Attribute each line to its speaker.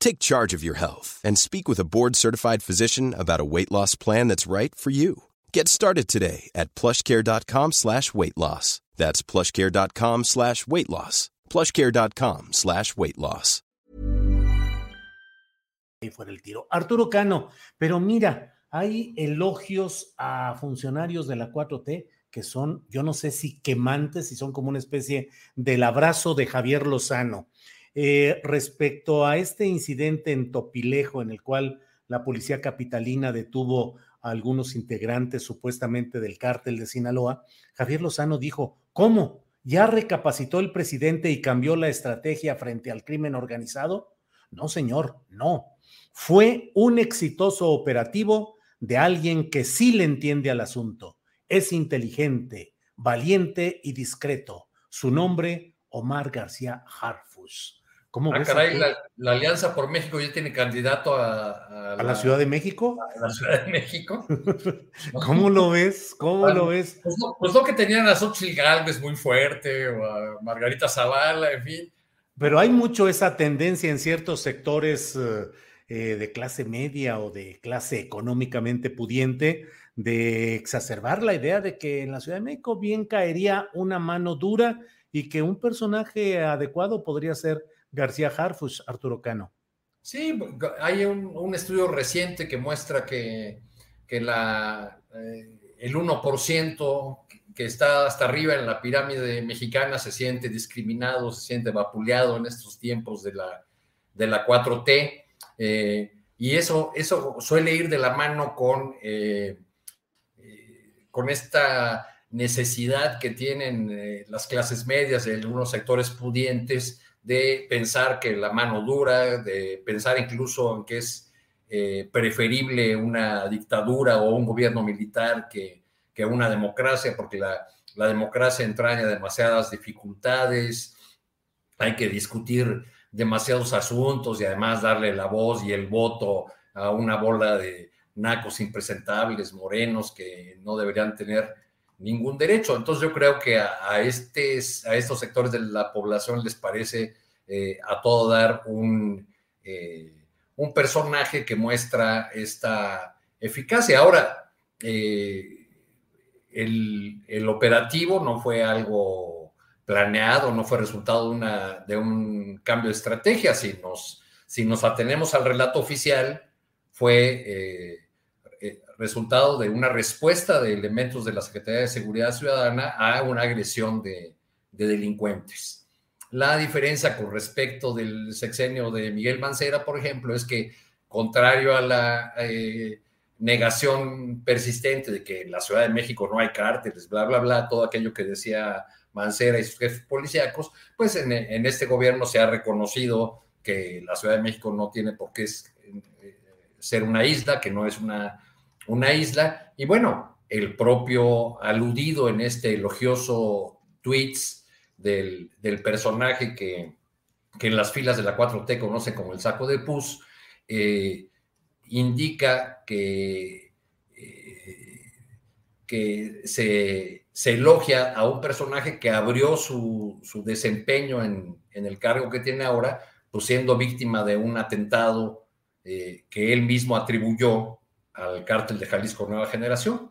Speaker 1: Take charge of your health and speak with a board-certified physician about a weight loss plan that's right for you. Get started today at plushcare.com slash weight loss. That's plushcare.com slash weight loss. plushcare.com slash weight loss.
Speaker 2: Ahí fuera el tiro. Arturo Cano, pero mira, hay elogios a funcionarios de la 4T que son, yo no sé si quemantes, si son como una especie del abrazo de Javier Lozano. Eh, respecto a este incidente en Topilejo, en el cual la policía capitalina detuvo a algunos integrantes supuestamente del cártel de Sinaloa, Javier Lozano dijo, ¿cómo? ¿Ya recapacitó el presidente y cambió la estrategia frente al crimen organizado? No, señor, no. Fue un exitoso operativo de alguien que sí le entiende al asunto. Es inteligente, valiente y discreto. Su nombre, Omar García Harfus.
Speaker 3: ¿Cómo ah, caray, la, Alianza por México ya tiene candidato a,
Speaker 2: a, la, Ciudad de México.
Speaker 3: A la Ciudad de México.
Speaker 2: ¿Cómo lo ves? ¿Cómo lo ves?
Speaker 3: Pues no, pues que tenían a Xochitl Galvez muy fuerte, o a Margarita Zavala, en fin.
Speaker 2: Pero hay mucho esa tendencia en ciertos sectores eh, eh, de clase media o de clase económicamente pudiente de exacerbar la idea de que en la Ciudad de México bien caería una mano dura y que un personaje adecuado podría ser García Harfus, Arturo Cano.
Speaker 3: Sí, hay un, estudio reciente que muestra que, la, eh, el 1% que está hasta arriba en la pirámide mexicana se siente discriminado, se siente vapuleado en estos tiempos de la, de la 4T. Eh, y eso, eso suele ir de la mano con, eh, con esta necesidad que tienen las clases medias de algunos sectores pudientes de pensar que la mano dura, de pensar incluso en que es eh, preferible una dictadura o un gobierno militar que, que una democracia, porque la, la, democracia entraña demasiadas dificultades, hay que discutir demasiados asuntos y además darle la voz y el voto a una bola de nacos impresentables, morenos, que no deberían tener ningún derecho. Entonces yo creo que a, estes, a estos sectores de la población les parece eh, a todo dar un, eh, un, personaje que muestra esta eficacia. Ahora, eh, el, el, operativo no fue algo planeado, no fue resultado de, una, de un cambio de estrategia. Si nos, si nos atenemos al relato oficial, fue resultado de una respuesta de elementos de la Secretaría de Seguridad Ciudadana a una agresión de, delincuentes. La diferencia con respecto del sexenio de Miguel Mancera, por ejemplo, es que contrario a la eh, negación persistente de que en la Ciudad de México no hay cárteles, bla, bla, bla, todo aquello que decía Mancera y sus jefes policíacos, pues en, en este gobierno se ha reconocido que la Ciudad de México no tiene por qué eh, ser una isla, que no es una una isla. Y bueno, el propio aludido en este elogioso tweets del, personaje que, en las filas de la 4T conoce como el saco de pus, eh, indica que, eh, que se, elogia a un personaje que abrió su, desempeño en, el cargo que tiene ahora, pues siendo víctima de un atentado eh, que él mismo atribuyó al cártel de Jalisco Nueva Generación.